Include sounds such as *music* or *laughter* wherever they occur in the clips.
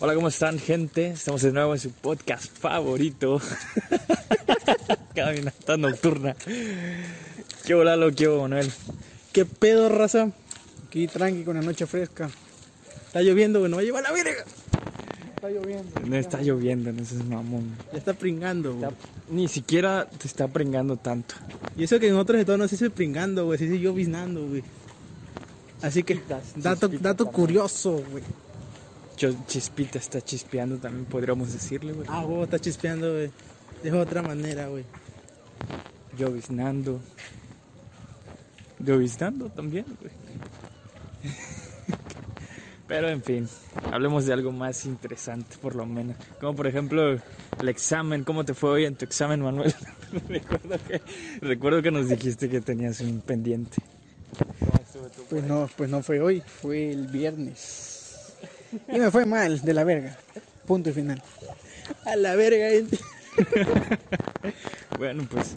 Hola, ¿cómo están, gente? Estamos de nuevo en su podcast favorito, *laughs* Caminata Nocturna. ¿Qué hola, lo que Manuel? ¿Qué pedo, raza? Aquí tranqui con la noche fresca. Está lloviendo, güey, no va a llevar la verga. Está lloviendo. No está lloviendo, no seas mamón. Ya está pringando, güey. Está- Ni siquiera te está pringando tanto. Y eso que en otros estados no se dice pringando, güey, se dice lloviznando, güey. Así que, dato, dato curioso, güey. Yo- Chispita está chispeando también, podríamos decirle, güey. Ah, güey, está chispeando, güey. De otra manera, güey. Lloviznando. Lloviznando también, güey. *laughs* Pero en fin, hablemos de algo más interesante, por lo menos. Como por ejemplo el examen. ¿Cómo te fue hoy en tu examen, Manuel? *laughs* recuerdo, que, recuerdo que nos dijiste que tenías un pendiente. Pues no, pues no fue hoy, fue el viernes. *laughs* Y me fue mal, de la verga. Punto y final. A la verga, gente. *laughs* Bueno, pues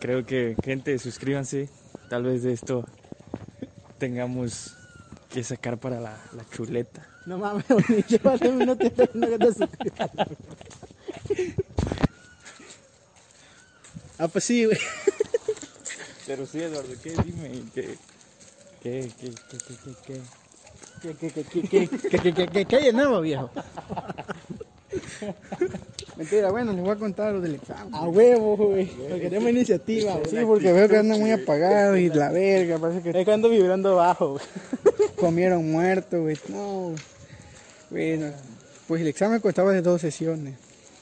creo que gente, suscríbanse. Tal vez de esto tengamos que sacar para la, la chuleta. No mames, *laughs* güey, llévate un minuto y no que te suscribas. Ah, pues sí, güey. Pero sí, Eduardo, ¿qué? Dime, ¿qué? ¿Qué? ¿Qué? ¿Qué? ¿Qué? ¿Qué? qué? ¿Qué, qué, qué, qué, qué, qué, qué, llenaba, viejo? Mentira, bueno, les voy a contar lo del examen. A huevo, güey. Queremos iniciativa, güey. Sí, porque veo que andan muy apagados y la verga, parece que. Es que ando vibrando bajo, güey. Comieron muerto, güey. No. Bueno, pues el examen costaba de dos sesiones.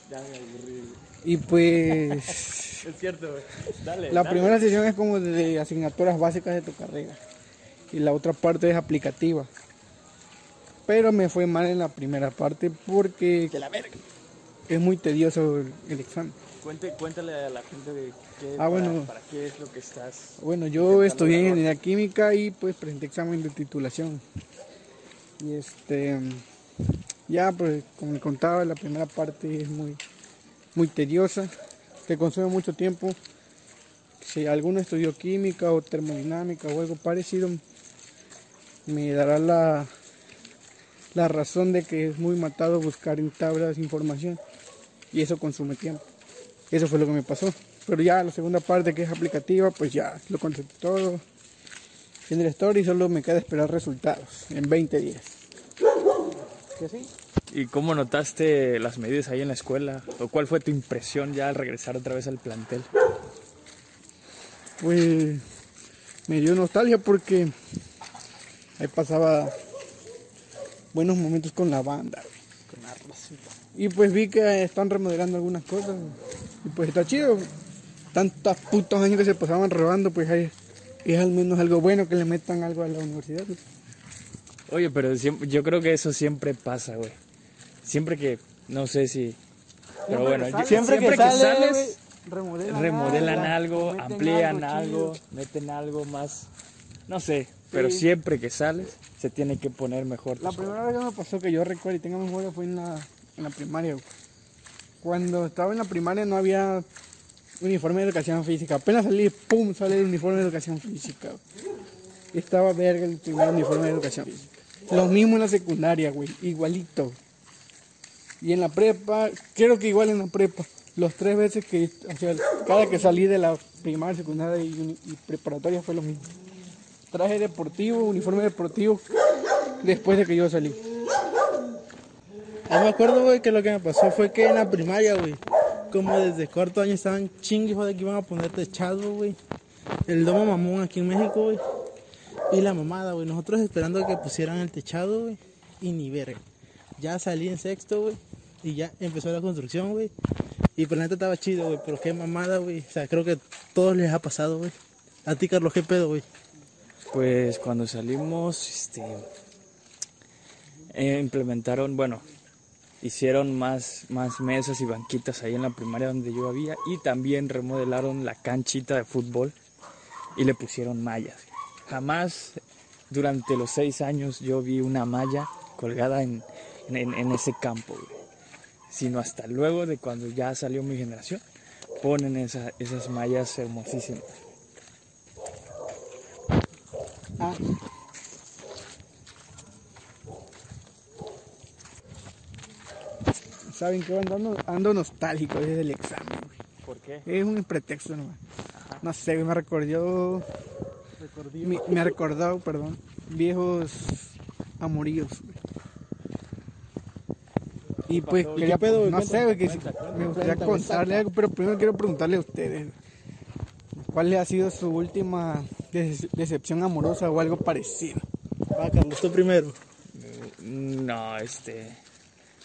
Ya me aburrí, Y pues. Es cierto, güey. Dale. La primera sesión es como de asignaturas básicas de tu carrera. Y la otra parte es aplicativa. Pero me fue mal en la primera parte porque es muy tedioso el, el examen. Cuente, cuéntale a la gente de qué, Ah, para, bueno. para qué es lo que estás. Bueno, yo estudié ingeniería química y pues presenté examen de titulación. Y este, ya pues como le contaba, la primera parte es muy, muy tediosa, te consume mucho tiempo. Si alguno estudió química o termodinámica o algo parecido, me dará la, la razón de que es muy matado buscar en tablas información y eso consume tiempo. Eso fue lo que me pasó. Pero ya la segunda parte que es aplicativa, pues ya lo concentré todo en el story, solo me queda esperar resultados en 20 días. ¿Que sí? ¿Y cómo notaste las medidas ahí en la escuela? ¿O cuál fue tu impresión ya al regresar otra vez al plantel? Pues me dio nostalgia porque ahí pasaba buenos momentos con la banda. Con la rosita. Y pues vi que están remodelando algunas cosas. Y pues está chido. Tantos putos años que se pasaban robando, pues ahí es al menos algo bueno que le metan algo a la universidad. Oye, pero siempre- yo creo que eso siempre pasa, güey. Siempre que, no sé si... Pero bueno, yo- Siempre, que, sales, güey, remodelan, remodelan algo, meten amplían algo algo, meten algo más, no sé, pero Sí. siempre que sales se tiene que poner mejor. La primera vez que me pasó que yo recuerdo y tenga memoria fue en la, en la primaria. güey. Cuando estaba en la primaria no había uniforme de educación física. Apenas salí, pum, sale el uniforme de educación física. güey. Y estaba verga el primer uniforme de educación física. Lo mismo en la secundaria, güey, igualito. Y en la prepa, creo que igual en la prepa. Los tres veces que, o sea, cada que salí de la primaria, secundaria y, y preparatoria fue lo mismo. Traje deportivo, uniforme deportivo, después de que yo salí. Ah, me acuerdo, güey, que lo que me pasó fue que en la primaria, güey, como desde cuarto año estaban chingue de que iban a poner techado, güey. El domo mamón aquí en México, güey. Y la mamada, güey. Nosotros esperando que pusieran el techado, güey. Y ni verga. Ya salí en sexto, güey. Y ya empezó la construcción, güey. Y por la neta estaba chido, güey. Pero qué mamada, güey. O sea, creo que todos les ha pasado, güey. A ti, Carlos, qué pedo, güey. Pues cuando salimos, este, eh, implementaron, bueno, hicieron más, más mesas y banquitas ahí en la primaria donde yo había y también remodelaron la canchita de fútbol y le pusieron mallas. Jamás durante los seis años yo vi una malla colgada en, en- ese campo, sino hasta luego de cuando ya salió mi generación, ponen esa- esas mallas hermosísimas. Ah. ¿Saben qué? Ando, ando nostálgico desde el examen, güey. ¿Por qué? Es un pretexto nomás. No sé, me recordó. Me, me ha recordado, perdón, viejos amoríos, güey. Y pues, pasó? quería, no sé, güey, que si- Cuenta, cuenta, me gustaría cuenta, contarle algo, pero primero quiero preguntarle a ustedes. ¿Cuál ha sido su última decepción amorosa o algo parecido? Va, Carlos, tú primero. No, este.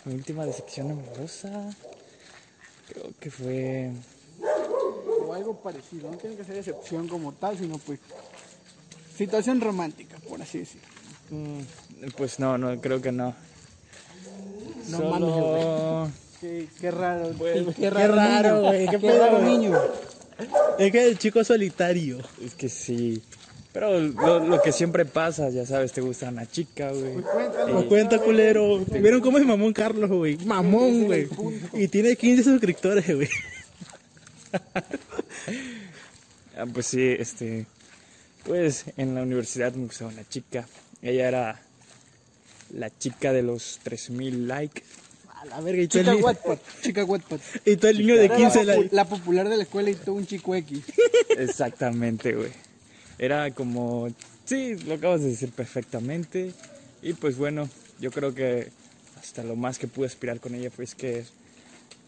Mi última decepción amorosa. Creo que fue. O algo parecido, no tiene que ser decepción como tal, sino pues situación romántica, por así decirlo. mm, Pues no, no, creo que no. No Solo- *laughs* Qué, qué raro, Qué raro, güey, qué Qué pedo, raro niño. Es que el chico solitario. Es que sí. Pero lo, lo que siempre pasa, ya sabes, te gusta una chica, güey. Pues cuéntalo. Pues cuenta, culero. ¿Vieron cómo es mamón Carlos, güey? Mamón, güey. Y tiene 15 suscriptores, güey. *laughs* Ah, pues sí, este. Pues en la universidad me gustaba una chica. Ella era la chica de los 3000 likes. A la verga, y tú Chica el, Wattpad, chica Wattpad. y tú el niño de Era 15 la, la popular de la escuela y todo un chico X. Exactamente, güey. Era como. Sí, lo acabas de decir perfectamente. Y pues bueno, yo creo que hasta lo más que pude aspirar con ella fue es que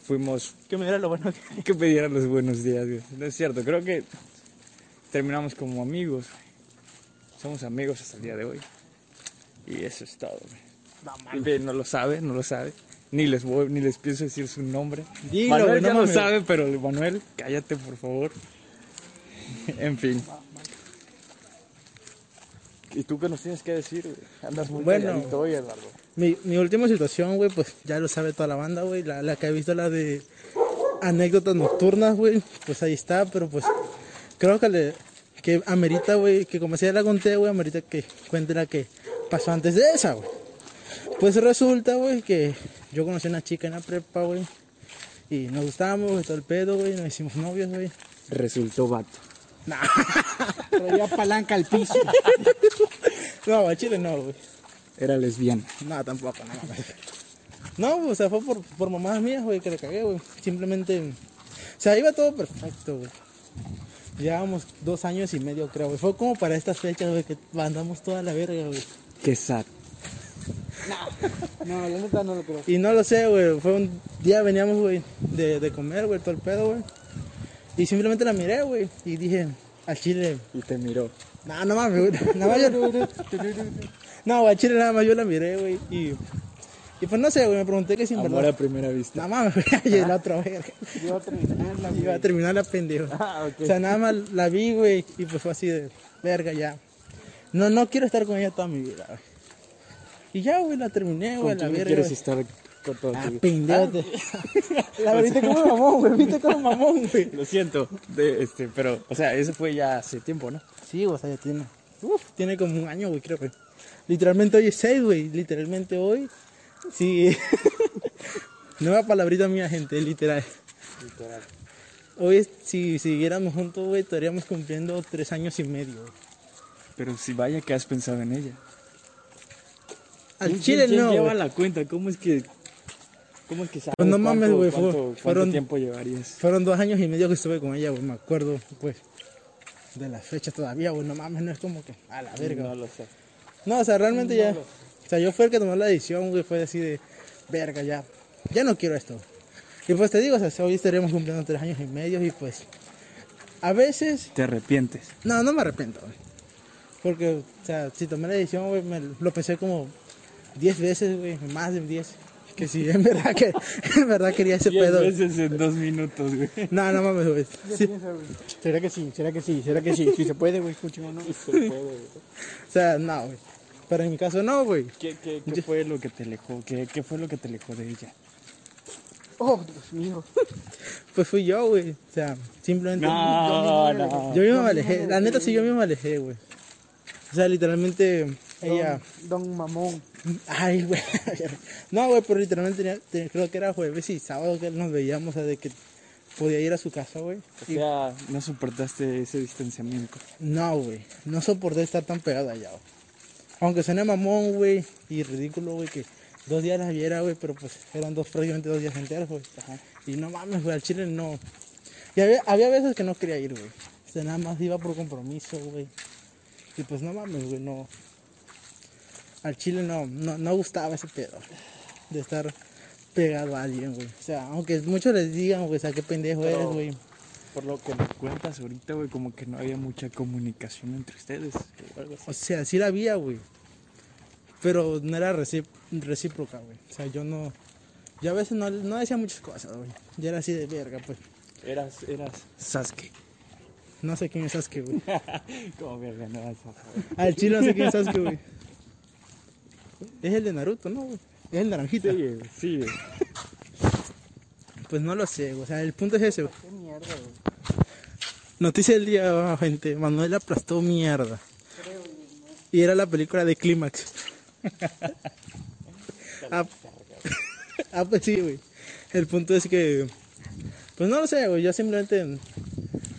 fuimos Que me diera lo bueno que... que me dieran los buenos días, güey. No es cierto, creo que terminamos como amigos. güey. Somos amigos hasta el día de hoy. Y eso es todo, güey. Bien, no lo sabe, no lo sabe. Ni les voy, ni les pienso decir su nombre. Dilo, Manuel güey, no ya lo sabe, pero Manuel, cállate por favor. en fin. ¿Y tú qué nos tienes que decir, güey? Andas muy Bueno. calladito hoy, Eduardo. Mi, mi última situación, güey, pues ya lo sabe toda la banda, güey. La, la que ha visto la de anécdotas nocturnas, güey. Pues ahí está, pero pues creo que le que amerita, güey, que como si ya la conté, güey, amerita que cuente la que pasó antes de esa, güey. Pues resulta, güey, que yo conocí a una chica en la prepa, güey. Y nos gustamos, güey, todo el pedo, güey. Nos hicimos novios, güey. Resultó vato. *laughs* Traía palanca al piso. *laughs* No, a Chile no, güey. Era lesbiana. No, tampoco, no mames. No, o sea, fue por, por mamadas mías, güey, que le cagué, güey. Simplemente, o sea, iba todo perfecto, güey. Llevábamos dos años y medio, creo, güey. Fue como para estas fechas, güey, que andamos toda la verga, güey. Qué sad. No, la neta no lo creo. Y no lo sé, güey. Fue un día, veníamos, güey, de, de comer, güey, todo el pedo, güey. Y simplemente la miré, güey. Y dije, al chile, Y te miró. no, no mames, güey. Nada más yo, no, güey, al chile nada más yo la miré, güey. Y, y pues no sé, güey, me pregunté que si en Amor verdad. a primera vista. No mames, güey, y el otro, verga. Yo a terminarla, Iba a terminar la pendeja. Ah. O sea, nada más la vi, güey, y pues fue así de verga ya. No, no quiero estar con ella toda mi vida, güey. Y ya, güey, la terminé, güey, ¿Con la verga. quieres güey. estar con toda Ah, pendejo. te- *laughs* La viste como mamón, güey, viste como mamón, güey. Lo siento, de, este, pero, o sea, eso fue ya hace tiempo, ¿no? Sí, o sea, ya tiene. Uf, tiene como un año, güey, creo, güey. Literalmente hoy es 6, güey. Literalmente hoy. Sí. *laughs* Nueva palabrita mía, gente, literal. Literal. Hoy, si siguiéramos juntos, güey, estaríamos cumpliendo tres años y medio, güey. Pero si vaya que has pensado en ella. Al ¿Quién- chile quién no, lleva la cuenta? ¿Cómo es que, cómo es que sabes Pues no mames, cuánto- güey, fue- cuánto, cuánto fueron- tiempo llevarías? Fueron dos años y medio que estuve con ella, güey, me acuerdo, pues, de las fechas todavía, güey, no mames, no es como que, a la verga. No lo sé. No, o sea, realmente ya, o sea, yo fue el que tomó la decisión, güey, fue así de, verga, ya, ya no quiero esto. Y pues te digo, o sea, hoy estaríamos cumpliendo tres años y medio y pues, a veces, Te arrepientes. no, no me arrepiento, güey. Porque, o sea, si tomé la decisión, güey, me lo pensé como diez veces, güey, más de diez. Que si en verdad que, *laughs* en verdad quería ese Diez pedo. veces en dos minutos, güey. No, no mames, güey. Sí, ¿Será que sí? ¿Será que sí? ¿Será que sí? Si se puede, güey, escuchen o no. O sea, no, güey. Pero en mi caso no, güey. ¿Qué, qué, qué fue lo que te alejó? ¿Qué, ¿Qué fue lo que te alejó de ella? Oh, Dios mío. Pues fui yo, güey. O sea, simplemente. No, no. Yo mismo me alejé. La neta sí, yo mismo me alejé, güey. O sea, literalmente ella. Don, don Mamón. Ay, güey. *laughs* No, güey, pero literalmente tenía- te- creo que era jueves y sábado que nos veíamos, o sea, de que podía ir a su casa, güey. O sea, no soportaste ese distanciamiento. No, güey. No soporté estar tan pegado allá, güey. Aunque suene mamón, güey, y ridículo, güey, que dos días las viera, güey, pero pues eran dos, prácticamente dos días enteros, güey. Y no mames, güey, al chile no. Y había, había veces que no quería ir, güey. O sea, nada más iba por compromiso, güey. Y pues no mames, güey, no. Al chile no, no, no gustaba ese pedo. De estar pegado a alguien, güey. O sea, aunque muchos les digan, güey, o sea, qué pendejo Pero- eres, güey. Por lo que me cuentas ahorita, güey, como que no había mucha comunicación entre ustedes. o algo así. O sea, sí la había, güey. Pero no era recí- recíproca, güey. O sea, yo no. Yo a veces no, no decía muchas cosas, güey. Ya era así de verga, pues. Eras, eras Sasuke. No sé quién es Sasuke, güey. *laughs* Como verga, no. Al chile no sé quién es Sasuke, güey. Es el de Naruto, ¿no? Es el naranjita. Sí, sí, güey. Pues no lo sé, güey. O sea, el punto es ese, güey. Qué mierda, güey. Noticia del día, gente. Manuel aplastó mierda. Y era la película de Clímax. *laughs* ah, *laughs* ah, pues sí, güey. El punto es que. Pues no lo sé, güey. Yo simplemente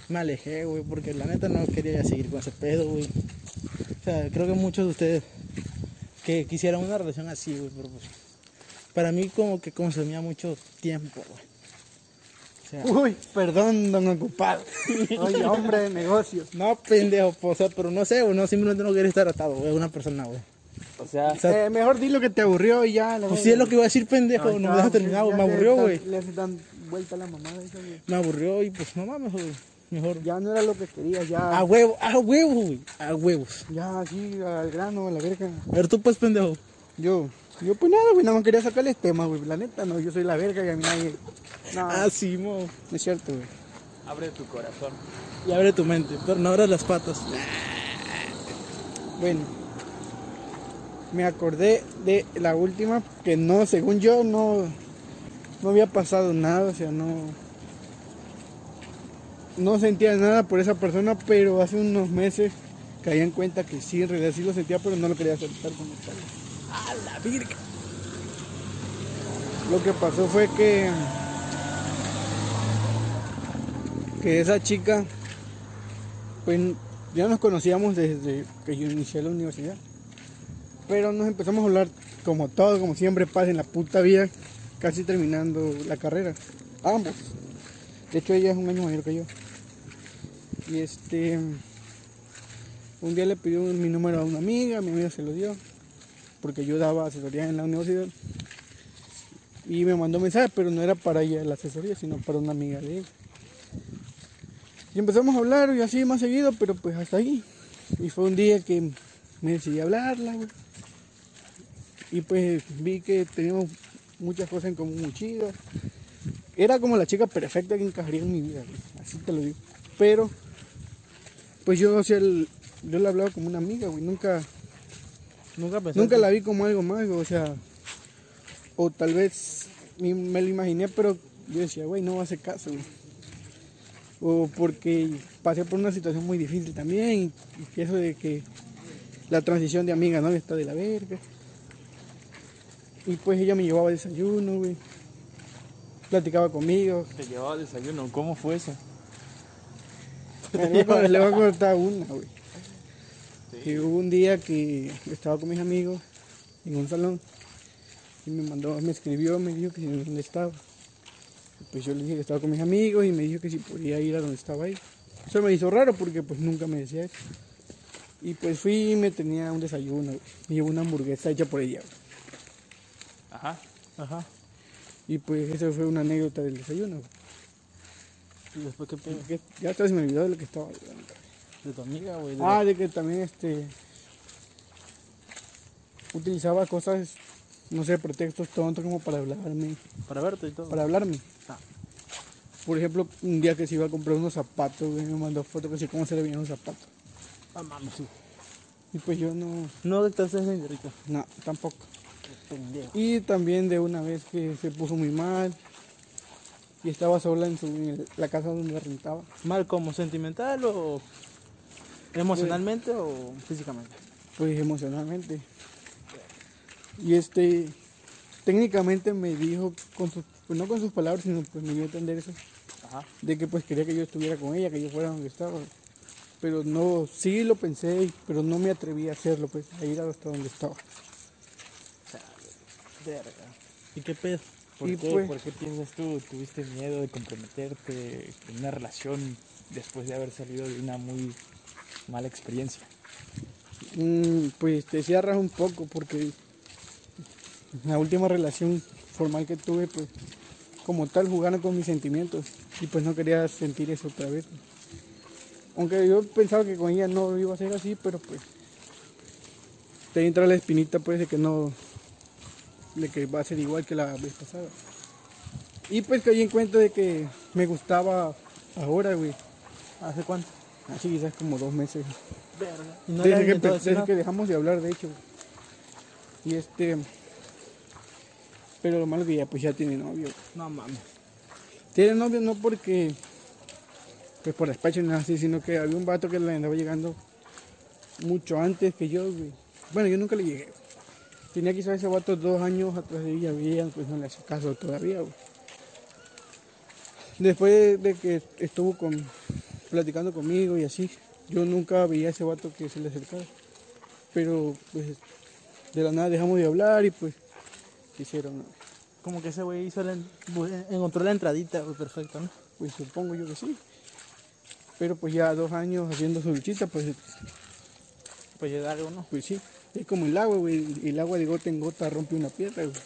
me alejé, güey. Porque la neta no quería seguir con ese pedo, güey. O sea, creo que muchos de ustedes que quisieran una relación así, güey. Pero pues. Para mí, como que consumía mucho tiempo, güey. O sea, Uy, perdón, don ocupado. *laughs* Oye, hombre de negocios. No, pendejo, po, o sea, pero no sé, güey, no, simplemente no quiero estar atado, güey, una persona, güey. O sea, O sea, Eh, mejor di lo que te aburrió y ya. la pues sí es lo que iba a decir, pendejo, no me dejas terminar, güey, me aburrió, güey. Le dan vuelta a la mamada esa, güey. Me aburrió y pues no mames, güey, mejor. Ya no era lo que quería, ya. A huevo, a huevo, güey, a huevos. Ya, así, al grano, a la verga. A ver, tú pues, pendejo. Yo, yo pues nada, güey, nada más quería sacarles tema, güey. La neta, no, yo soy la verga y a mí nadie. No, Ah, sí, mo. no es cierto, güey. abre tu corazón. Y abre tu mente, pero no abras las patas. Bueno, me acordé de la última, que no, según yo, no, no había pasado nada, o sea, no, no sentía nada por esa persona, pero hace unos meses caí en cuenta que sí, en realidad sí lo sentía, pero no lo quería aceptar como tal. A la virga. Lo que pasó fue que, que esa chica, pues ya nos conocíamos desde que yo inicié la universidad. Pero nos empezamos a hablar como todo, como siempre pasa en la puta vida, casi terminando la carrera. Ambos. De hecho ella es un año mayor que yo. Y este, un día le pidió mi número a una amiga, mi amiga se lo dio, porque yo daba asesoría en la universidad. Y me mandó mensaje, pero no era para ella la asesoría, sino para una amiga de ella. Y empezamos a hablar y así más seguido, pero pues hasta ahí. Y fue un día que me decidí a hablarla, güey. Y pues vi que teníamos muchas cosas en común muy chidas. Era como la chica perfecta que encajaría en mi vida, güey. Así te lo digo. Pero, pues yo, o sea, el- yo la hablaba como una amiga, güey. Nunca, Nunca. Nunca la vi como algo más, o sea, o tal vez me lo imaginé, pero yo decía, güey, no va a hacer caso, güey. O porque pasé por una situación muy difícil también, y, eso de que la transición de amiga, ¿no? Está de la verga. Y pues ella me llevaba desayuno, güey. Platicaba conmigo. Te llevaba desayuno, ¿cómo fue eso? Le voy a- le voy a contar una, güey. Que hubo un día que estaba con mis amigos en un salón y me mandó, me escribió, me dijo que si dónde estaba. Y Pues yo le dije que estaba con mis amigos y me dijo que si podía ir a donde estaba ahí. Eso me hizo raro porque pues nunca me decía eso. Y pues fui y me tenía un desayuno, güey. me llevó una hamburguesa hecha por ella. güey. Ajá. Ajá. Y pues esa fue una anécdota del desayuno. güey. ¿Y después qué pedo? Ya se me olvidó de lo que estaba hablando. De tu amiga, güey. de- Ah, de que también este utilizaba cosas, no sé, pretextos tontos como para hablarme, Para verte y todo. para hablarme. Ah. Por ejemplo, un día que se iba a comprar unos zapatos, güey, me mandó fotos que sí cómo se le veían los zapatos. Ah, mames, sí. Y pues yo no, No te haces rico. no, tampoco. Pendejo. Y también de una vez que se puso muy mal y estaba sola en, su, en la casa donde rentaba. ¿Mal como sentimental o emocionalmente o físicamente? pues emocionalmente. Y este, técnicamente me dijo, con sus, pues no con sus palabras, sino pues me dio a entender eso, Ajá. de que pues quería que yo estuviera con ella, que yo fuera donde estaba. Pero no, sí lo pensé, pero no me atreví a hacerlo, pues, a ir hasta donde estaba. ¿Y qué pedo? ¿Por, Y qué, pues- ¿Por qué piensas tú? ¿Tuviste miedo de comprometerte en una relación después de haber salido de una muy mala experiencia? Mm, pues te cierras un poco porque la última relación formal que tuve, pues como tal jugaron con mis sentimientos y pues no quería sentir eso otra vez. Aunque yo pensaba que con ella no iba a ser así, pero pues te entra la espinita pues de que no, de que va a ser igual que la vez pasada. Y pues caí en cuenta de que me gustaba ahora, güey. ¿Hace cuánto? Así quizás como dos meses. ¿Y no desde, has que, intentado desde decir nada? que dejamos de hablar, de hecho. Y este. Pero lo malo es que ya, pues ya tiene novio. No mames. Tiene novio no porque. Pues por despacho ni nada así, sino que había un vato que le andaba llegando mucho antes que yo, güey. Bueno, yo nunca le llegué. Tenía quizás ese vato dos años atrás de ella, ella pues no le hace caso todavía, güey. Después de que estuvo con, platicando conmigo y así, yo nunca veía a ese vato que se le acercaba. Pero pues de la nada dejamos de hablar y pues hicieron, Como que ese güey hizo la, bu- encontró la entradita, güey, perfecto, ¿no? pues supongo yo que sí. Pero pues ya dos años haciendo su luchita, pues, Pues llegar algo, ¿no? pues sí. Es como el agua, güey. El agua de gota en gota rompe una piedra, güey.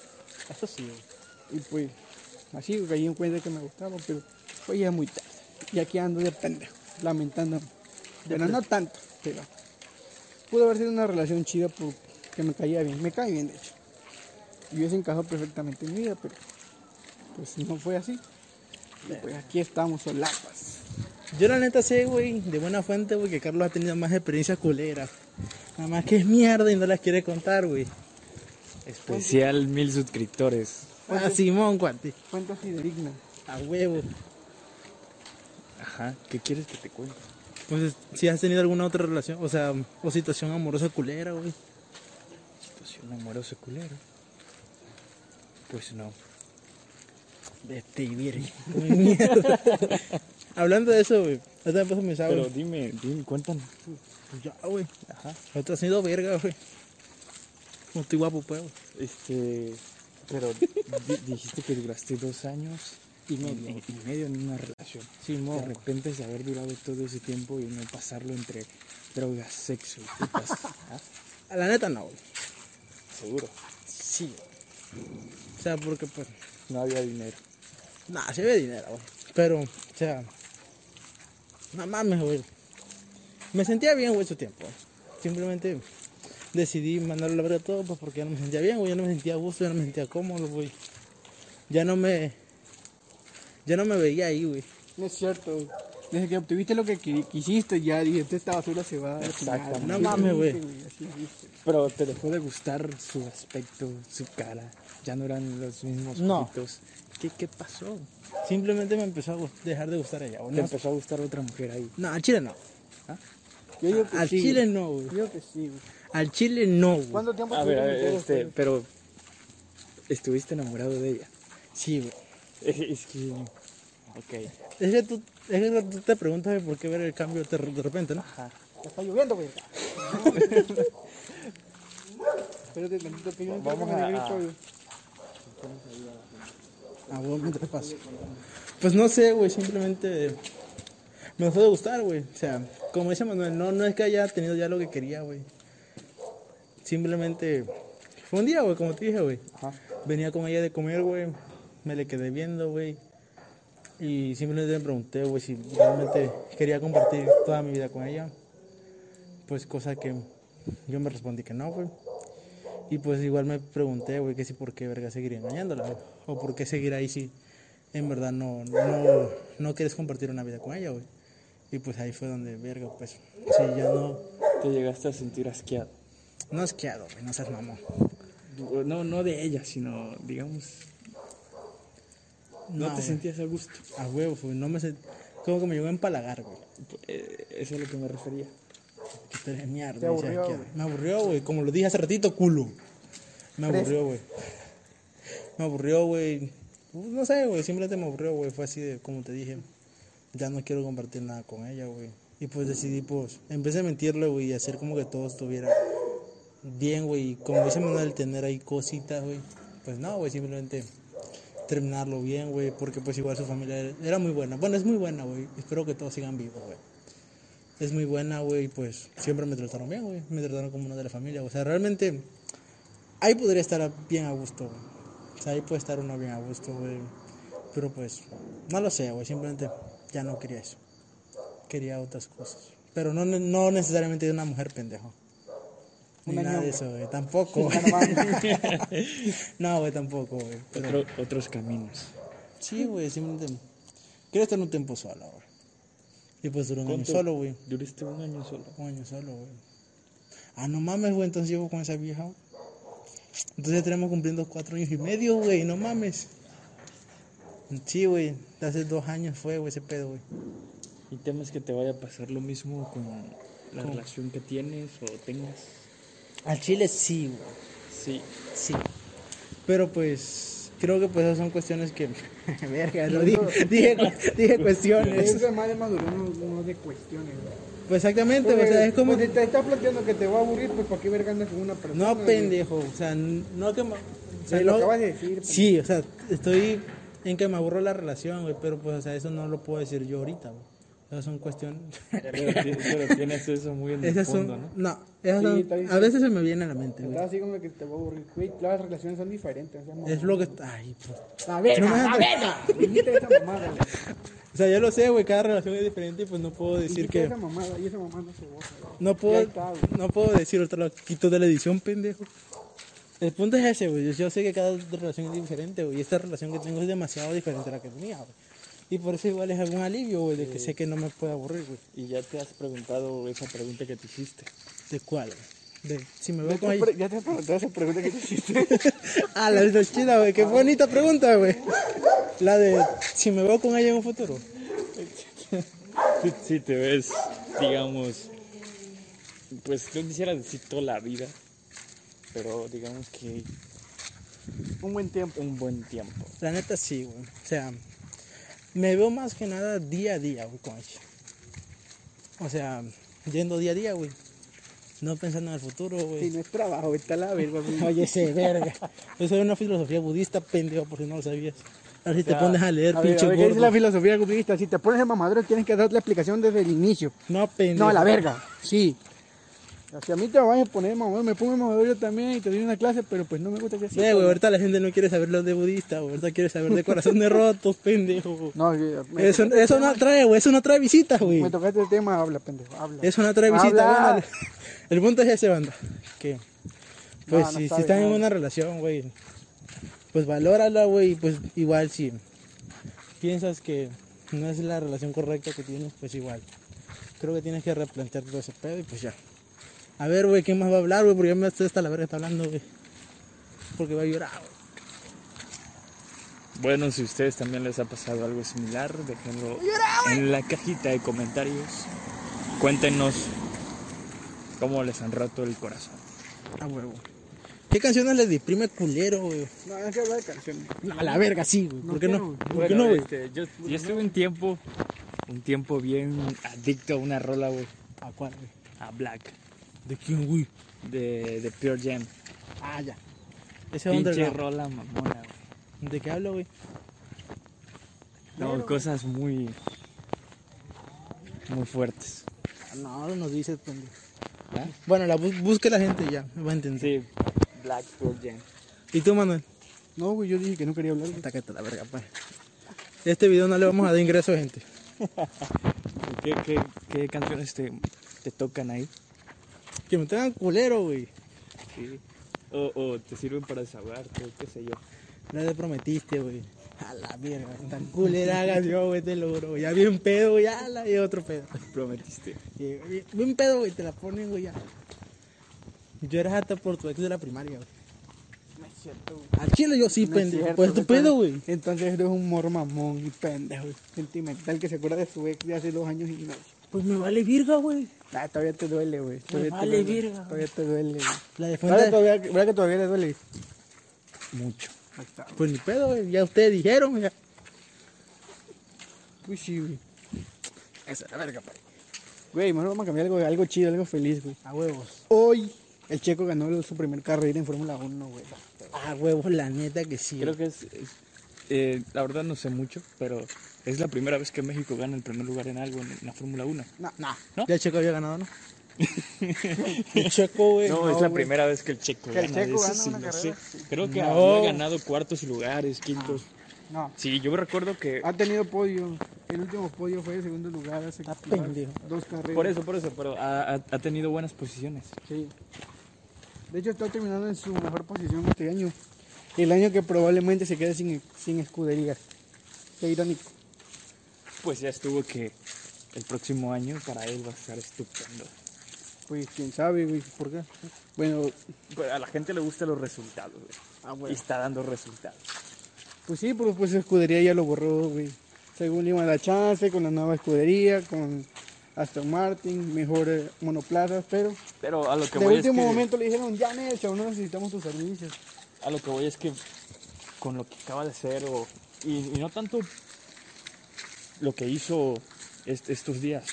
Eso sí, güey. Y pues así güey, caí en cuenta que me gustaba, pero fue ya muy tarde. Y aquí ando de pendejo, lamentando. Bueno, no tanto, pero pudo haber sido una relación chida porque me caía bien. Me cae bien, de hecho. Y hubiese encajado perfectamente en mi vida, pero pues no fue así. Y pues aquí estamos solapas. Yo la neta sé, güey, de buena fuente, güey, que Carlos ha tenido más experiencia culera. Nada más que es mierda y no las quiere contar, güey. Especial mil suscriptores. Ah, Simón, cuate. Cuenta fidedigna. A huevo. Ajá, ¿qué quieres que te cuente? Pues si has tenido alguna otra relación, o sea, o situación amorosa culera, güey. Situación amorosa culera. Pues no. Vete y. *laughs* Mierda. Hablando de eso, güey. Ahorita me paso mi Pero dime, dime, cuéntanos. Pues ya, güey. Ajá. Ahorita has sido verga, güey. No estoy guapo, pues, güey. Este, pero di- dijiste que duraste dos años Y medio. y, medio en una relación. Simón. De repente de haber durado todo ese tiempo y no pasarlo entre drogas, sexo y putas. *laughs* ¿Ah? A la neta, no, güey. Seguro. Sí. O sea, porque, pues, No había dinero. Nah, se ve dinero, güey. Pero, o sea, no mames, güey. Me sentía bien, güey, su tiempo. Simplemente decidí mandarle la verga todo, pues porque ya no me sentía bien, güey. Ya no me sentía a gusto, ya no me sentía cómodo, güey. Ya no me. Ya no me veía ahí, güey. No es cierto. güey. Desde que obtuviste lo que qui- quisiste, ya dijiste, esta basura se va a Exactamente. chingada". No mames, güey. Pero te dejó de gustar su aspecto, su cara. Ya no eran los mismos No. ojitos. ¿Qué, ¿Qué pasó? Simplemente me empezó a dejar de gustar ella. Te No, empezó a gustar otra mujer ahí. no, al chile no. Yo digo que Al sí, chile no, güey. Yo digo que sí, güey. Al chile no, güey. ¿Cuánto tiempo A ver, a ver, este, pero estuviste enamorado de ella. Sí, güey. Es que, ok. Es que tú, es que tú te preguntas por qué ver el cambio de, de repente, ¿no? Ajá. Está lloviendo, güey. Espérate tantito que yo Vamos a- grito, a- güey. Ah, bueno, mientras paso. Pues no sé, güey, simplemente me dejó de gustar, güey. O sea, como dice Manuel, no, no es que haya tenido ya lo que quería, güey. Simplemente fue un día, güey, como te dije, güey. Ajá. Venía con ella de comer, güey. Me le quedé viendo, güey. Y simplemente me pregunté, güey, si realmente quería compartir toda mi vida con ella. Pues cosa que yo me respondí que no, güey. Y pues igual me pregunté, güey, que si por qué verga seguiría engañándola, güey. O por qué seguir ahí si en verdad no, no, no quieres compartir una vida con ella, güey. Y pues ahí fue donde, verga, pues, sí, ya no, Te llegaste a sentir asqueado. no asqueado, güey, no seas mamón. No, no de ella, sino, digamos, no, te güey. sentías a gusto. A huevo, güey, no me sent... Como que me llegó a empalagar, güey. Eh, eso es a lo que me refería. Que tú eres mierda. Te aburrió. Me aburrió, güey. Como lo dije hace ratito, culo. Me aburrió, güey. Me aburrió, güey. Pues, No sé, güey. Simplemente me aburrió, güey. Fue así de, como te dije. Ya no quiero compartir nada con ella, güey. Y pues decidí, pues, empecé a mentirle, güey, y hacer como que todo estuviera bien, güey. Y como dice Manuel, tener ahí cositas, güey. pues no, güey, simplemente terminarlo bien, güey, porque pues igual su familia era- muy buena. Bueno, es muy buena, güey. Espero que todos sigan vivos, güey. Es muy buena, güey, pues siempre me trataron bien, güey. Me trataron como uno de la familia. O sea, realmente ahí podría estar bien a gusto, güey. O sea, ahí puede estar uno bien a gusto, güey. Pero pues, no lo sé, güey. Simplemente ya no quería eso. Quería otras cosas. Pero no, no necesariamente de una mujer pendejo. Ni nada de eso, güey. Tampoco. güey. *laughs* No güey, tampoco, güey. Pero- Otro- otros caminos. Sí, güey, simplemente. Quiero estar un tiempo solo, güey. Y pues duró un año solo, güey. Duriste un año solo. Un año solo, güey. Ah, no mames, güey, entonces llevo con esa vieja. güey. Entonces ya tenemos cumpliendo cuatro años y medio, güey, no mames. Sí, güey, hace dos años fue, güey, ese pedo, güey. ¿Y temes que te vaya a pasar lo mismo con la relación que tienes o tengas? Al chile sí, güey, Sí. sí. Pero pues, creo que pues esas son cuestiones que... *laughs* Verga, lo dije, dije, dije cuestiones. Eso es más de madurez, no, no de cuestiones. güey. Pues exactamente, Porque, o sea, es como... pues, si te estás planteando que te va a aburrir, pues ¿para qué verga andas con una persona? No, pendejo, o sea, no que... O sea, lo no- acabas de decir. pues. Sí, o sea, estoy en que me aburro la relación, güey, pero pues, o sea, eso no lo puedo decir yo ahorita, güey. Esas son cuestiones... *laughs* Pero, ti- pero tienes eso muy en el Esas fondo, son... ¿no? No, esas Sí, son- está a veces se me viene a la mente, güey. Estás así como que te va a aburrir. Güey, las relaciones son diferentes. Es lo que... Ay, pues... La verga, No la verga. Esa mamada. güey. O sea, yo lo sé, güey, cada relación es diferente y pues no puedo decir que... esa mamada y esa mamada no se güey. No puedo, está, no puedo decir otra lo quito de la edición, pendejo. El punto es ese, güey. Yo, yo sé que cada relación es diferente, güey. Y esta relación que tengo es demasiado diferente a la que tenía, güey. Y por eso igual es algún alivio, güey, de que sé que no me puede aburrir, güey. Y ya te has preguntado esa pregunta que te hiciste. ¿De cuál, güey? De si me veo con ella. ya te pregunté esa pregunta que te hiciste. *laughs* Ah, la de chida, güey. Qué bonita pregunta, güey. La de si me veo con ella en un futuro. Si, te ves, digamos, pues no quisiera decir toda la vida, pero digamos que Un buen tiempo. un buen tiempo. La neta sí, güey. O sea, me veo más que nada día a día, güey, con. O sea, yendo día a día, güey. No pensando en el futuro, güey. Si no es trabajo, está la verga. *laughs* Oye, ese verga. Eso es una filosofía budista, pendejo, por si no lo sabías. Ahora si te sea, pones a leer, A ver, pinche a ver, ¿qué dice gordo. la filosofía budista? Si te pones de mamadero, tienes que dar la explicación desde el inicio. No, pendejo. No, a la verga. Sí. Si a mí te vas a poner de mamadero, me pongo de mamadero yo también y te doy una clase, pero pues no me gusta que así. Ve, güey, ahorita la gente no quiere saber lo de budista, güey. Ahorita quiere saber de corazones rotos, *laughs* pendejo. güey. No, me, Eso, eso no atrae, güey. Eso no atrae visitas, güey. me tocaste el tema, habla, pendejo, habla. Eso no atrae visitas, güey. El punto es ese, banda. Que, pues, No, no si, si sabe están en una relación, güey, pues valórala, güey. y Pues igual si piensas que no es la relación correcta que tienes, pues igual. Creo que tienes que replantear todo ese pedo y pues ya. A ver, güey, ¿quién más va a hablar, güey? Porque ya me estoy hasta la verga está hablando, güey. Porque va a llorar, güey. Bueno, si a ustedes también les ha pasado algo similar, déjenlo en la cajita de comentarios. Cuéntenos cómo les han roto el corazón. A huevo. ¿Qué canciones le deprime culero, güey? No, hay que hablar de canciones. A la verga, sí, güey. No ¿Por qué quiero, no? ¿Por qué no, güey? este, yo, yo estuve un tiempo, un tiempo bien adicto a una rola, güey, ¿A cuál, güey? a Black, ¿De quién, güey? de, de Pure Jam. Ah, ya. Ese Pinche rola mamona, güey. ¿De qué hablo, güey? No, cosas muy, muy fuertes. No, no nos dices, pendejo. ¿Ah? Bueno, la bus busque la gente ya, me va a entender. Sí, Black Pure Jam. ¿Y tú, Manuel? No, güey, yo dije que no quería hablar. Tácate la verga, pues. Este video no le vamos a dar ingreso, gente. *laughs* ¿Qué, qué, qué canciones te, te tocan ahí? Que me tengan culero, güey. Sí. O, o te sirven para desahogarte, qué sé yo. La de prometiste, güey. A la verga, tan culera canción, güey, te lo juro. güey. Ya bien pedo, güey, ya la y otro pedo. Prometiste. Sí, bien- Bien pedo, güey, te la ponen, güey, ya. Yo era hasta por tu ex de la primaria, güey. No es cierto, güey. Al chile yo sí, No pendejo. cierto, Pues tu pedo, güey. Entonces eres un morro mamón y pendejo, güey. sentimental que se acuerda de su ex de hace dos años y medio. Pues me vale virga, güey. Ah, todavía te duele, güey. Te vale duele. verga. Todavía te duele, güey. La de ¿Verdad, fuente. todavía, ¿Verdad que todavía le duele? Mucho. Ahí está. Pues ni pedo, güey. Ya ustedes dijeron, ya. Uy, sí, güey. Esa es la verga, pa. Güey, mejor vamos a cambiar algo, algo chido, algo feliz, güey. A huevos. Hoy el Checo ganó su primer carrera en Fórmula 1, güey. Ah, huevo, la neta que sí. Creo que es, es- eh, la verdad no sé mucho, pero es la primera vez que México gana el primer lugar en algo en la Fórmula 1. No, Nah, ¿No? Ya Checo había ganado, ¿no? el *laughs* Checo, güey. No, no, es la primera vez que el Checo Que el gana. Checo gana sí una lo carrera, sé. sí. Creo que No. había ganado cuartos lugares, quintos. no. Sí, yo recuerdo que Ha tenido podio. El último podio fue de segundo lugar hace Ah, dos carreras. por eso, por eso, pero ha, ha- tenido buenas posiciones. Sí. De hecho, está terminando en su mejor posición este año. El año que probablemente se quede sin, sin escuderías. Qué irónico. Pues ya estuvo que el próximo año para él va a estar estupendo. Pues quién sabe, güey. ¿Por qué? Bueno, Pero a la gente le gustan los resultados, güey. ah, Y está dando resultados. Pues sí, pero pues su escudería ya lo borró, güey. Según le iban a dar chance con la nueva escudería, con Aston Martin, mejores monoplazas, pero Pero a lo que de voy último es que, momento le dijeron, ya Necha, no necesitamos tus servicios. a lo que voy es que con lo que acaba de hacer o y, y no tanto lo que hizo est- estos días,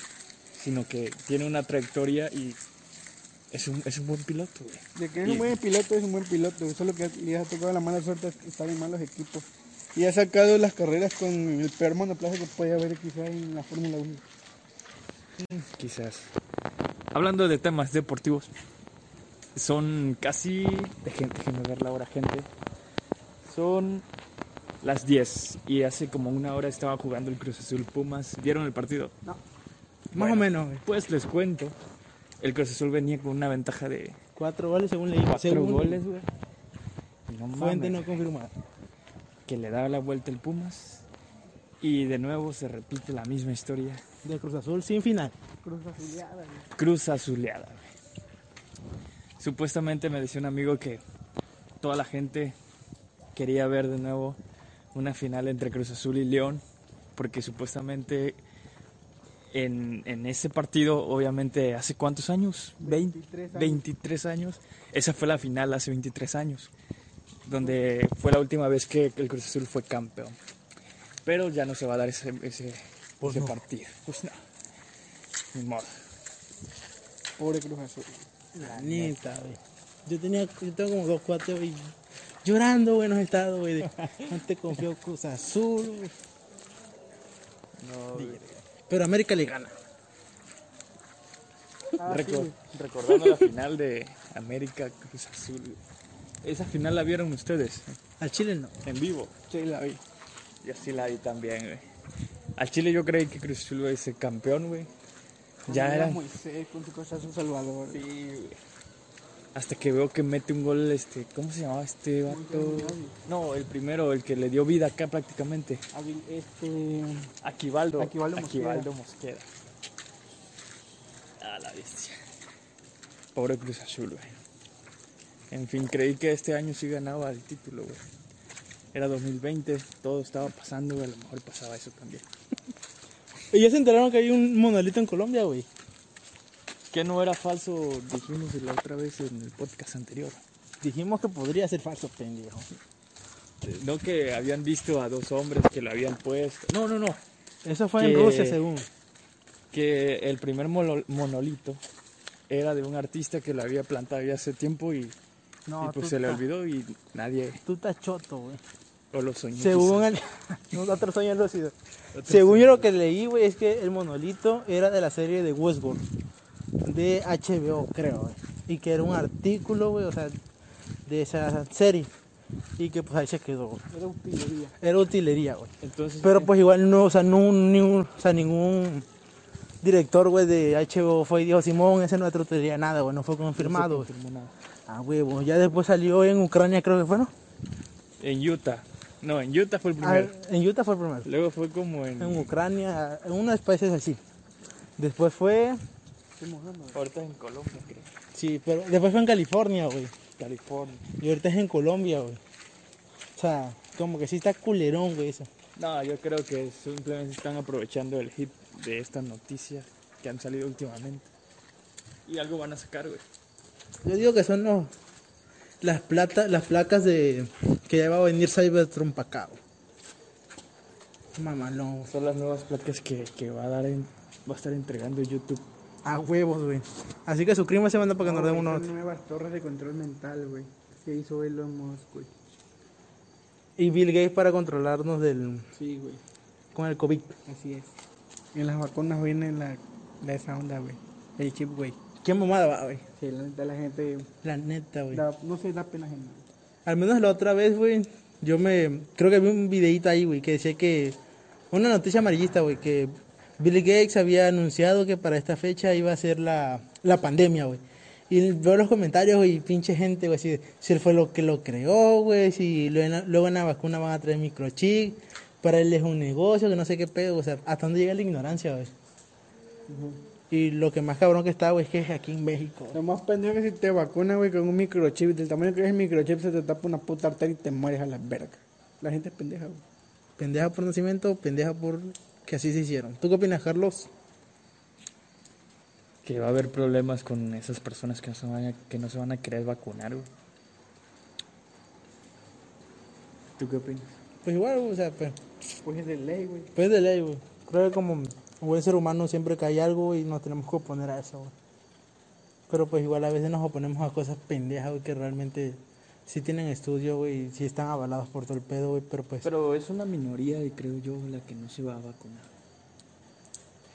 sino que tiene una trayectoria y es un, es un buen piloto, güey. De que es Y- un buen piloto, es un buen piloto. Solo que le ha tocado la mala suerte estar en malos equipos. Y ha sacado las carreras con el peor monoplaza que puede haber quizá en la Fórmula 1. Quizás. Hablando de temas deportivos, son casi. Déjenme ver la hora, gente. Son las 10 y hace como una hora estaba jugando el Cruz Azul Pumas. ¿Vieron el partido? No. Más o menos, güey. Pues les cuento. El Cruz Azul venía con una ventaja de Cuatro goles según leí. 4 Según goles, güey. No Fuente mames, no confirmada. que le daba la vuelta el Pumas. Y de nuevo se repite la misma historia. De Cruz Azul sin final. Cruz Azuleada, güey. Cruz Azuleada. güey. Supuestamente me decía un amigo que toda la gente quería ver de nuevo una final entre Cruz Azul y León, porque supuestamente en, en ese partido, obviamente, ¿hace cuántos años? 20, 23 años. 23 años. Esa fue la final hace 23 años, donde fue la última vez que el Cruz Azul fue campeón. Pero ya no se va a dar ese, ese, Pues ese no. partido. Pues no. Ni modo. Pobre Cruz Azul. La neta, güey. Yo tenía, yo tengo como dos cuates, güey. Llorando, los estados, güey. de, *laughs* No te confío Cruz Azul, güey. Pero América le gana. Ah, Reco- recordando la final de América Cruz Azul. Esa final la vieron ustedes Al Chile no. en vivo. Sí, la vi. Yo sí la vi también, güey. Al Chile yo creí que Cruz Azul iba a ser campeón, güey. Ya era. Moisés con su Cruz Azul Salvador. Sí, güey. Hasta que veo que mete un gol, este, ¿cómo se llamaba este vato? No, el primero, el que le dio vida acá prácticamente. Este. Aquivaldo. Aquivaldo. Aquivaldo Mosquera. Ah, la bestia. Pobre Cruz Azul, güey. En fin, creí que este año sí ganaba el título, güey. Era 2020, todo estaba pasando, güey. A lo mejor pasaba eso también. *laughs* Y ya se enteraron que hay un monolito en Colombia, güey. Que no era falso, dijimos la otra vez en el podcast anterior. Dijimos que podría ser falso, pendejo. No que habían visto a dos hombres que lo habían puesto. No, no, no. Eso fue Que- en Rusia, según. Que el primer mono- monolito era de un artista que lo había plantado ya hace tiempo y, No, y pues se le olvidó y nadie Tú estás choto, güey. o lo soñó. Según el... *laughs* Nosotros sueños lúcidos. Otro Según sueño. yo lo que leí, güey, es que el monolito era de la serie de Westworld. De HBO, creo. Y que era un artículo, güey, o sea, de esa serie. Y que pues ahí se quedó, güey. Era utilería. Era utilería, güey. Entonces, Pero ¿qué? pues igual no, o sea, no, ni un- o sea, ningún director, güey, de HBO fue y dijo, Simón, ese no es utilería, nada, güey, no fue No confirmado, nada. Ah, huevo, ya después salió en Ucrania, creo que fue, ¿no? En Utah. No, en Utah fue el Ah, primero. en Utah fue el primero. Luego fue como en. En Ucrania, en unos países así. Después fue, Estoy mojando. Ahorita en Colombia, creo. sí, pero después fue en California, güey. California. Y ahorita es en Colombia, güey. O sea, como que sí está culerón, güey, eso. No, yo creo que simplemente están aprovechando el hit de estas noticias que han salido últimamente. Y algo van a sacar, güey. Yo digo que son los, las, plata, las placas de que ya va a venir Cybertron para acá, güey. Mamalón. Son las nuevas placas que, que va a dar en- va a estar entregando YouTube. A huevos, güey. Así que suscríbanse, manda para que nos den No, uno. nuevas torres de control mental, güey. Que hizo Elon Musk, güey. Y Bill Gates para controlarnos del, Sí, güey. con el COVID. Así es. Y en las vacunas viene la, la esa onda, güey. El chip, güey. ¿Qué mamada va, güey? Sí, la neta la gente La neta, güey. no se da pena ajena. Al menos la otra vez, güey, yo me... Creo que vi un videito ahí, güey, que decía que... Una noticia amarillista, güey, que Bill Gates había anunciado que para esta fecha iba a ser la, la pandemia, güey. Y veo los comentarios, y pinche gente, güey, si, si él fue lo que lo creó, güey, si luego en la- luego en la vacuna van a traer microchip, para él es un negocio, que no sé qué pedo, o sea, hasta dónde llega la ignorancia, güey. Y lo que más cabrón que está, güey, es que es aquí en México. Lo más pendejo que si te vacunas, güey, con un microchip, del tamaño que es el microchip, se te tapa una puta arteria y te mueres a la verga. La gente es pendeja, güey. Pendeja por nacimiento, pendeja por que así se hicieron. ¿Tú qué opinas, Carlos? Que va a haber problemas con esas personas que no se van a, que no se van a querer vacunar, güey. ¿Tú qué opinas? Pues igual, o sea, pues, Pues es de ley, güey. pues de ley, güey. Creo que como buen ser humano siempre que hay algo y nos tenemos que oponer a eso, güey. Pero pues igual a veces nos oponemos a cosas pendejas, güey, que realmente sí tienen estudio, güey, sí están avalados por todo el pedo, güey, pero pues... Pero es una minoría, y creo yo, la que no se va a vacunar.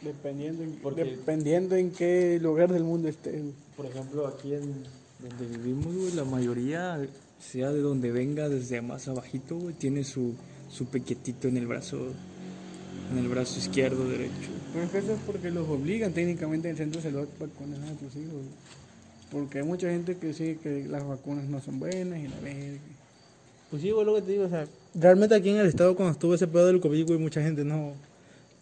Dependiendo en, Porque- dependiendo en qué lugar del mundo esté. güey. Por ejemplo, aquí en donde vivimos, güey, la mayoría, sea de donde venga, desde más abajito, güey, tiene su, su pequetito en el brazo, en el brazo izquierdo, derecho. Que eso es porque los obligan técnicamente en el centro se los vacunan a sus hijos. Porque hay mucha gente que sí que las vacunas no son buenas y la verga. Pues sí, güey, lo que te digo, o sea, realmente aquí en el estado cuando estuvo ese pedo del COVID, güey, mucha gente no...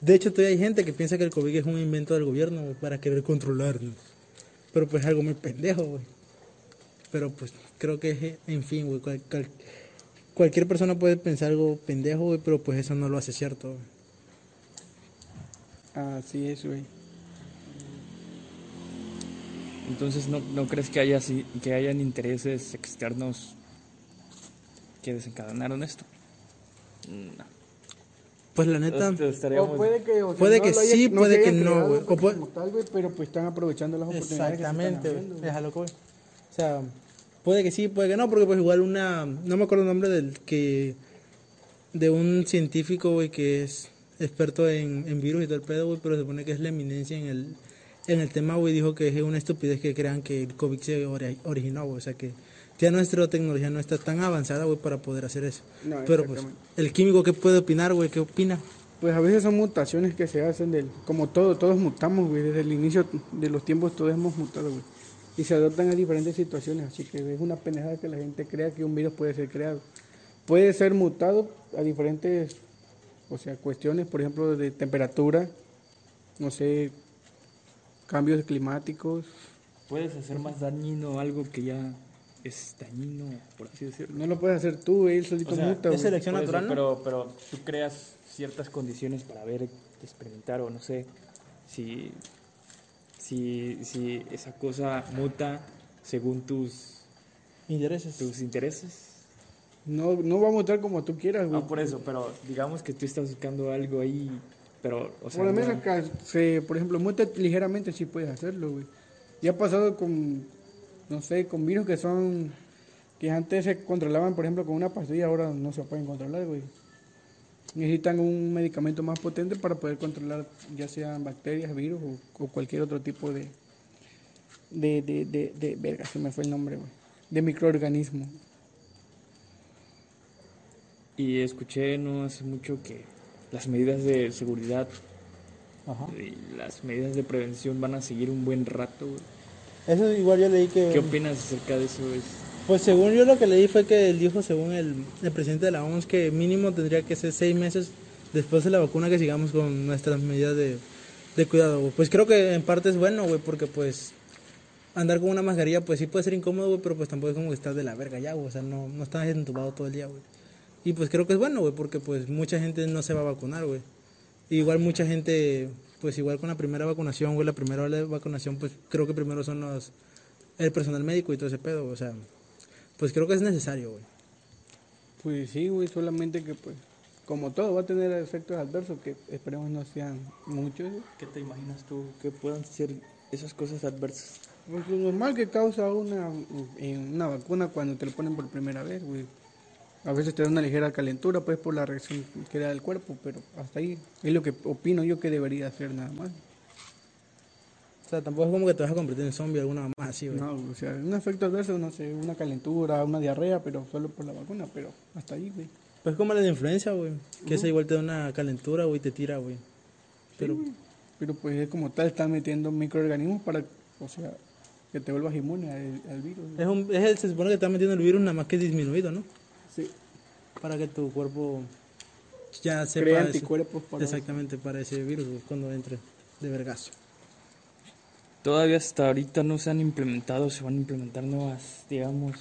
De hecho, todavía hay gente que piensa que el COVID es un invento del gobierno, güey, para querer controlarnos. Pero pues es algo muy pendejo, güey. Pero pues creo que es, en fin, güey, cual- cual- cualquier persona puede pensar algo pendejo, güey, pero pues eso no lo hace cierto, güey. Así es, güey. Entonces, ¿no, no crees que, haya, así- que hayan intereses externos que desencadenaron esto? No. Pues la neta... Este, estaríamos- O puede que, o sea, Puede no que haya- sí, puede que no, güey. O puede- güey, pero pues están aprovechando las oportunidades. Exactamente, güey. güey. Es a lo que voy. O sea, puede que sí, puede que no, porque pues igual una, no me acuerdo el nombre del que, de un científico, güey, que es experto en, en virus y todo el pedo, güey, pero se supone que es la eminencia en el, en el tema, güey, dijo que es una estupidez que crean que el COVID se ori- originó, güey, o sea que ya nuestra tecnología no está tan avanzada, güey, para poder hacer eso. No, pero pues, el químico, ¿qué puede opinar, güey? ¿Qué opina? Pues a veces son mutaciones que se hacen del, como todo, todos mutamos, güey, desde el inicio de los tiempos todos hemos mutado, güey. Y se adoptan a diferentes situaciones, así que es una pendejada que la gente crea que un virus puede ser creado. Puede ser mutado a diferentes, o sea, cuestiones, por ejemplo, de temperatura, no sé, cambios climáticos. Puedes hacer más dañino algo que ya es dañino, por así decirlo. No lo puedes hacer tú, él solito O sea, muta, es güey. selección natural, pero, pero tú creas ciertas condiciones para ver, experimentar o no sé si, si, si esa cosa muta según tus, Intereses. tus intereses. No, no va a mutar como tú quieras, güey. No, por eso, pero digamos que tú estás buscando algo ahí, pero, o sea, Por lo no- menos que se, por ejemplo, muta ligeramente sí puedes hacerlo, güey. Ya ha pasado con, no sé, con virus que son, que antes se controlaban, por ejemplo, con una pastilla, ahora no se pueden controlar, güey. Necesitan un medicamento más potente para poder controlar ya sean bacterias, virus o, o cualquier otro tipo de, de, de, de, de, verga, se me fue el nombre, güey, de microorganismo. Y escuché no hace mucho que las medidas de seguridad Ajá. y las medidas de prevención van a seguir un buen rato. güey. Eso igual yo leí que... ¿Qué opinas acerca de eso? Es- Pues según yo lo que leí fue que él dijo, según el, el presidente de la OMS, que mínimo tendría que ser seis meses después de la vacuna que sigamos con nuestras medidas de, de cuidado. güey. Pues creo que en parte es bueno, güey, porque pues andar con una mascarilla pues sí puede ser incómodo, güey, pero pues tampoco es como que estás de la verga ya, güey. O sea, no, no estás entubado todo el día, güey. Y pues creo que es bueno, güey, porque pues mucha gente no se va a vacunar, güey. Igual mucha gente, pues igual con la primera vacunación, güey, la primera ola de vacunación, pues creo que primero son los, el personal médico y todo ese pedo, o sea, pues creo que es necesario, güey. Pues sí, güey, solamente que pues, como todo, va a tener efectos adversos que esperemos no sean muchos. güey. ¿Qué te imaginas tú que puedan ser esas cosas adversas? Pues lo normal que causa una, una vacuna cuando te lo ponen por primera vez, güey. A veces te da una ligera calentura, pues por la reacción que da el cuerpo, pero hasta ahí es lo que opino yo que debería hacer nada más. O sea, tampoco es como que te vas a convertir en zombie alguna más así, güey. No, o sea, un efecto adverso, no sé, una calentura, una diarrea, pero solo por la vacuna, pero hasta ahí, güey. Pues como la de influencia, güey. Que esa igual te da una calentura, güey, te tira, güey. Pero, Pero pues es como tal, están metiendo microorganismos para, o sea, que te vuelvas inmune al, al virus. es, un, es el, se supone que está metiendo el virus nada más que disminuido, ¿no? Sí, Para que tu cuerpo ya sepa... crea anticuerpos para... Exactamente, para ese virus, cuando entre de vergazo. Todavía hasta ahorita no se han implementado, se van a implementar nuevas, digamos,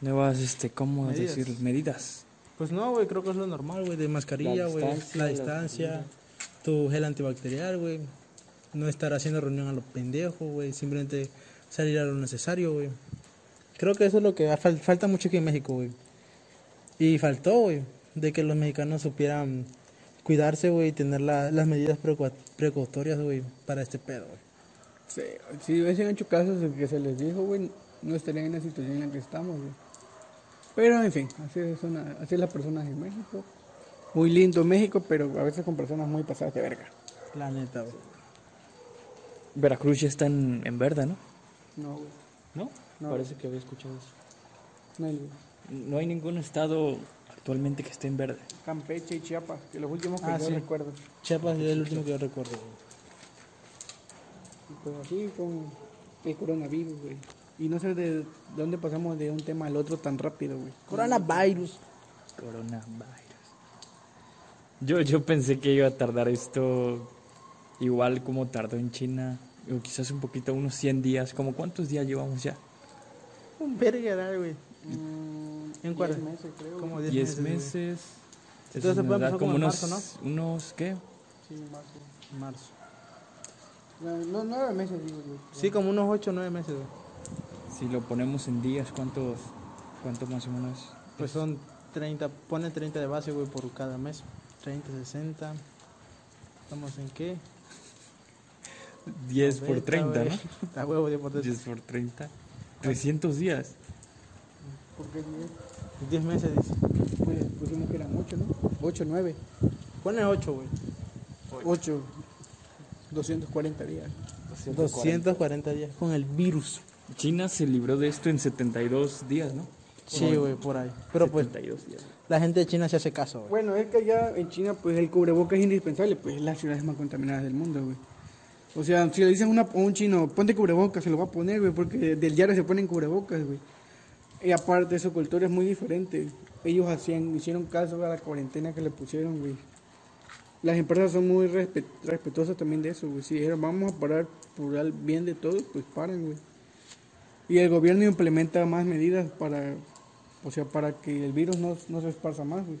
nuevas, este, ¿cómo Medidas. decir? Medidas. Pues no, güey, creo que es lo normal, güey, de mascarilla, La güey, distancia, la la distancia, tu gel antibacterial, güey, no estar haciendo reunión a los pendejos, güey, simplemente salir a lo necesario, güey. Creo que eso es lo que fal- falta mucho aquí en México, güey. Y faltó, güey, de que los mexicanos supieran cuidarse, güey, y tener la- las medidas precau- precautorias, güey, para este pedo, güey. Sí, si hubiesen hecho caso de que se les dijo, güey, no estarían en la situación en la que estamos, güey. Pero, en fin, así es, una, así es la persona en México. Muy lindo México, pero a veces con personas muy pasadas de verga. La neta, güey. Veracruz ya está en, en verde, ¿no? No, güey. ¿No? No. Parece que había escuchado eso. No hay No hay ningún estado actualmente que esté en verde. Campeche y Chiapas, que los últimos que Ah, yo sí. recuerdo. Chiapas es el último que yo recuerdo, Pues así con el coronavirus, güey. Y no sé de dónde pasamos de un tema al otro tan rápido, güey. Coronavirus. Coronavirus. Yo, yo pensé que iba a tardar esto igual como tardó en China, o quizás un poquito, unos 100 días. ¿Como cuántos días llevamos ya? Un verga, güey. Mm, ¿En cuál? meses, creo. Como güey. 10 güey. meses. Entonces se puede empezar como en unos, marzo, unos, ¿qué? Sí, marzo. Marzo. No, no, nueve meses, digo yo. Sí, como unos 8 o 9 meses, güey. Si lo ponemos en días, ¿cuántos, cuánto más o menos? Pues son 30, pone 30 de base, güey, por cada mes. 30, 60. ¿Estamos en qué? 10 por 90, 30, güey. ¿no? *laughs* A huevo, 10 por 30. 10 por 30. 300 días. ¿Por qué diez? 10 meses, dice. Pues pusimos que eran ocho, ¿no? Ocho, nueve. Pone 8, güey. Ocho. 240 días. 240 días con el virus. China se libró de esto en 72 días, ¿no? Sí, güey, por ahí. Pero pues, 72 días. la gente de China se hace caso, güey. Bueno, es que allá en China, pues el cubrebocas es indispensable, pues es las ciudades más contaminadas del mundo, güey. O sea, si le dicen una- a un chino, ponte cubrebocas, se lo va a poner, güey, porque del diario se ponen cubrebocas, güey. Y aparte, su cultura es muy diferente. Ellos hacían, hicieron caso a la cuarentena que le pusieron, güey. Las empresas son muy respe- respetuosas también de eso, güey. Si dijeron, vamos a parar por el bien de todos, pues paran, güey. Y el gobierno implementa más medidas para, o sea, para que el virus no, no se esparza más, güey.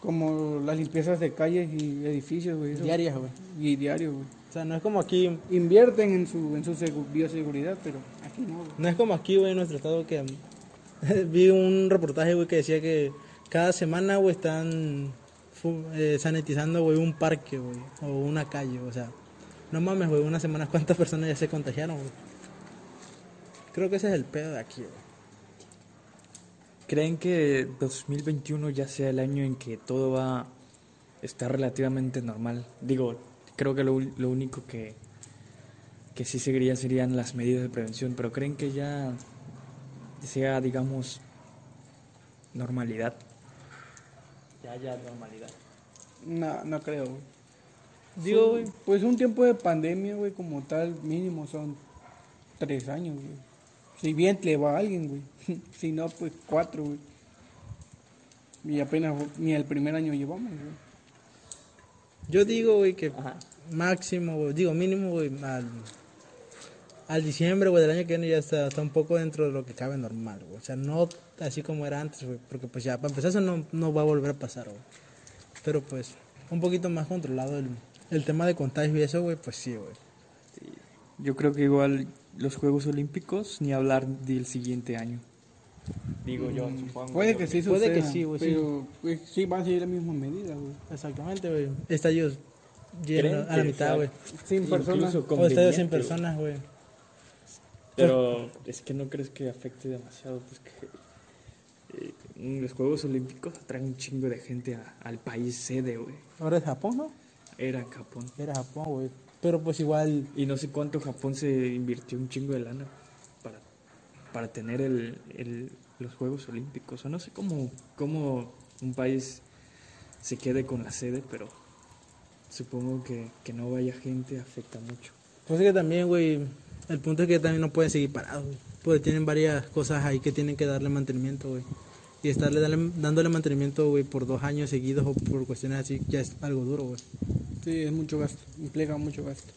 Como las limpiezas de calles y edificios, güey. Diarias, güey. Y diario, güey. O sea, no es como aquí, Invierten en su, en su segu- bioseguridad, pero aquí no, güey. no es como aquí, güey, en nuestro estado que *laughs* vi un reportaje, güey, que decía que cada semana, güey, están eh, sanitizando, güey, un parque, güey, o una calle, o sea, no mames, güey, una semana cuántas personas ya se contagiaron, güey. Creo que ese es el pedo de aquí, güey. ¿Creen que 2021 ya sea el año en que todo va a estar relativamente normal? Digo, creo que lo, lo único que, que sí seguiría serían las medidas de prevención, pero ¿creen que ya sea, digamos, normalidad? Ya, ya, normalidad. No, no creo, güey. Digo, güey, Pues un tiempo de pandemia, güey, como tal, mínimo son tres años, güey. Si bien le va a alguien, güey. *laughs* si no, pues cuatro, güey. Y apenas ni el primer año llevamos, güey. yo digo, güey, que Ajá. Máximo, güey, digo mínimo, güey, al, al diciembre, güey, del año que viene ya está, está un poco dentro de lo que cabe normal, güey. O sea, no así como era antes, güey, porque pues ya, para empezar eso no, no va a volver a pasar, güey. Pero pues, un poquito más controlado el, el tema de contagio y eso, güey, pues sí, güey. Yo creo que igual los Juegos Olímpicos, ni hablar del siguiente año. Digo yo, supongo. Puede que sí Puede que sí, güey, sí. Pero pues, sí van a seguir la misma medida, güey. Exactamente, güey. Estadios llenos ¿Creen a la mitad, güey. Sin personas. incluso O estadios sin conveniente, güey? personas, güey. Pero es que no crees que afecte demasiado, pues que eh, los Juegos Olímpicos atraen un chingo de gente a- al país sede, güey. Ahora es Japón, ¿no? Era en Japón. Era Japón, güey. Pero pues igual, Y no sé cuánto Japón se invirtió un chingo de lana para, para tener el, el- los Juegos Olímpicos. O no sé cómo, cómo un país se quede con la sede, pero supongo que, que no vaya gente afecta mucho. pues es que también, güey, el punto es que también no pueden seguir parados, güey. Porque tienen varias cosas ahí que tienen que darle mantenimiento, güey. Y estarle darle- dándole mantenimiento, güey, por dos años seguidos o por cuestiones así, ya es algo duro, güey. Sí, es mucho gasto, implica mucho gasto.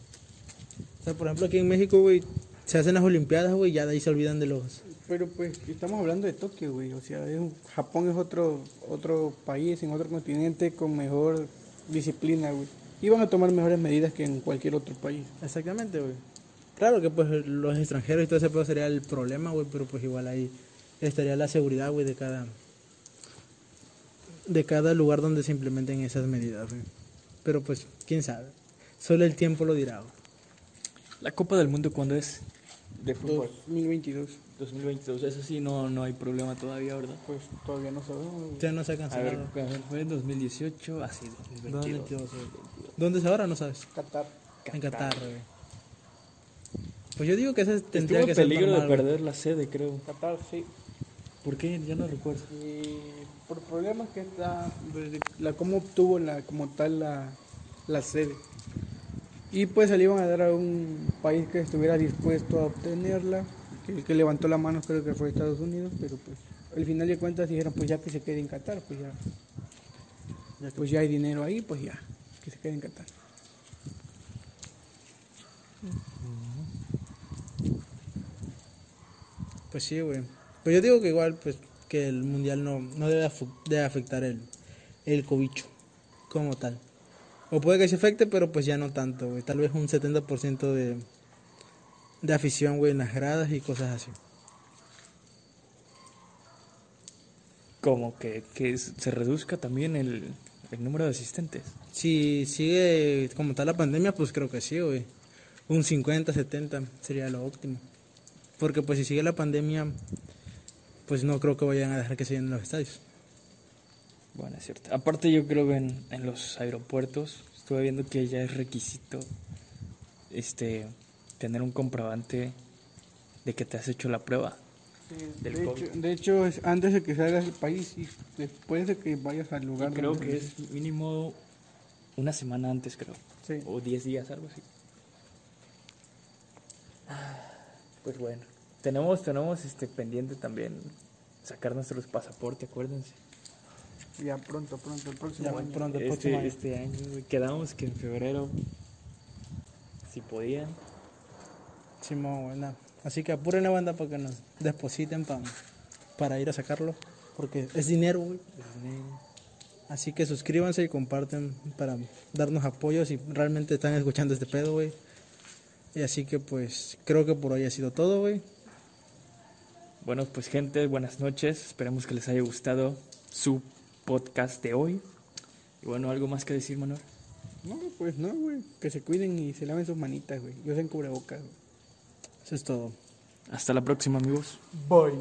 O sea, por ejemplo, aquí en México, güey, se hacen las Olimpiadas, güey, ya de ahí se olvidan de los... Pero pues estamos hablando de Tokio, güey. O sea, es un- Japón es otro otro país en otro continente con mejor disciplina, güey. Y van a tomar mejores medidas que en cualquier otro país. Exactamente, güey. Claro que pues los extranjeros y todo ese pedo sería el problema, güey, pero pues igual ahí estaría la seguridad, güey, de cada de cada lugar donde se implementen esas medidas, güey. Pero pues, quién sabe. Solo el tiempo lo dirá, güey. ¿La Copa del Mundo cuándo es? De fútbol. 2022, 2022. Eso sí, no, no hay problema todavía, ¿verdad? pues todavía no sabemos. güey. Ya no se ha A ver, cancelado. a ver, fue en 2018, así, 2022. 2022, güey. ¿Dónde es ahora? No sabes. Qatar. En Qatar, güey. Pues yo digo que ese tendría en que ser peligro normal, de perder la sede, creo. Qatar, sí. ¿Por qué? Ya no recuerdo. Y por problemas que está, desde la cómo obtuvo la como tal la, la sede. Y pues se le iban a dar a un país que estuviera dispuesto a obtenerla, que el que levantó la mano creo que fue Estados Unidos, pero pues al final de cuentas dijeron pues ya que se quede en Qatar, pues ya, Ya que- pues ya hay dinero ahí, pues ya, que se quede en Qatar. Pues sí, güey. Pero yo digo que igual, pues, que el mundial no, no debe, de afectar el, el cobicho como tal. O puede que se afecte, pero pues ya no tanto, güey. Tal vez un 70% de, de afición, güey, en las gradas y cosas así. Como que, que se reduzca también el, el número de asistentes. Si sigue como tal la pandemia, pues creo que sí, güey. Un 50, 70 sería lo óptimo. Porque pues si sigue la pandemia, pues no creo que vayan a dejar que se llenen los estadios. Bueno, es cierto. Aparte yo creo que en, en los aeropuertos estuve viendo que ya es requisito este tener un comprobante de que te has hecho la prueba. Del de, COVID. hecho, de hecho, es antes de que salgas del país y después de que vayas al lugar. creo donde- que es mínimo una semana antes, creo. Sí. O 10 días, algo así. Pues bueno, tenemos, tenemos este pendiente también sacar nuestros pasaportes, acuérdense. Ya pronto, pronto, el próximo Ya, año. pronto, el próximo Este, año. este año, quedamos que en febrero, si podían. Simón, güey, nada. Así que apuren la banda para que nos depositen pa- para ir a sacarlo. Porque es dinero, güey. Así que suscríbanse y comparten para darnos apoyo si realmente están escuchando este pedo, güey. Y así que pues creo que por hoy ha sido todo, güey. Bueno, pues gente, buenas noches. Esperemos que les haya gustado su podcast de hoy. Y bueno, ¿algo más que decir, Manuel? No, pues no, güey. Que se cuiden y se laven sus manitas, güey. Y usen cubrebocas, güey. Eso es todo. Hasta la próxima, amigos. Bye.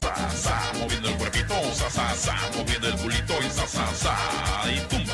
sa, sa, moviendo el cuerpito, sa, sa, sa, moviendo el culito y sa, sa, sa.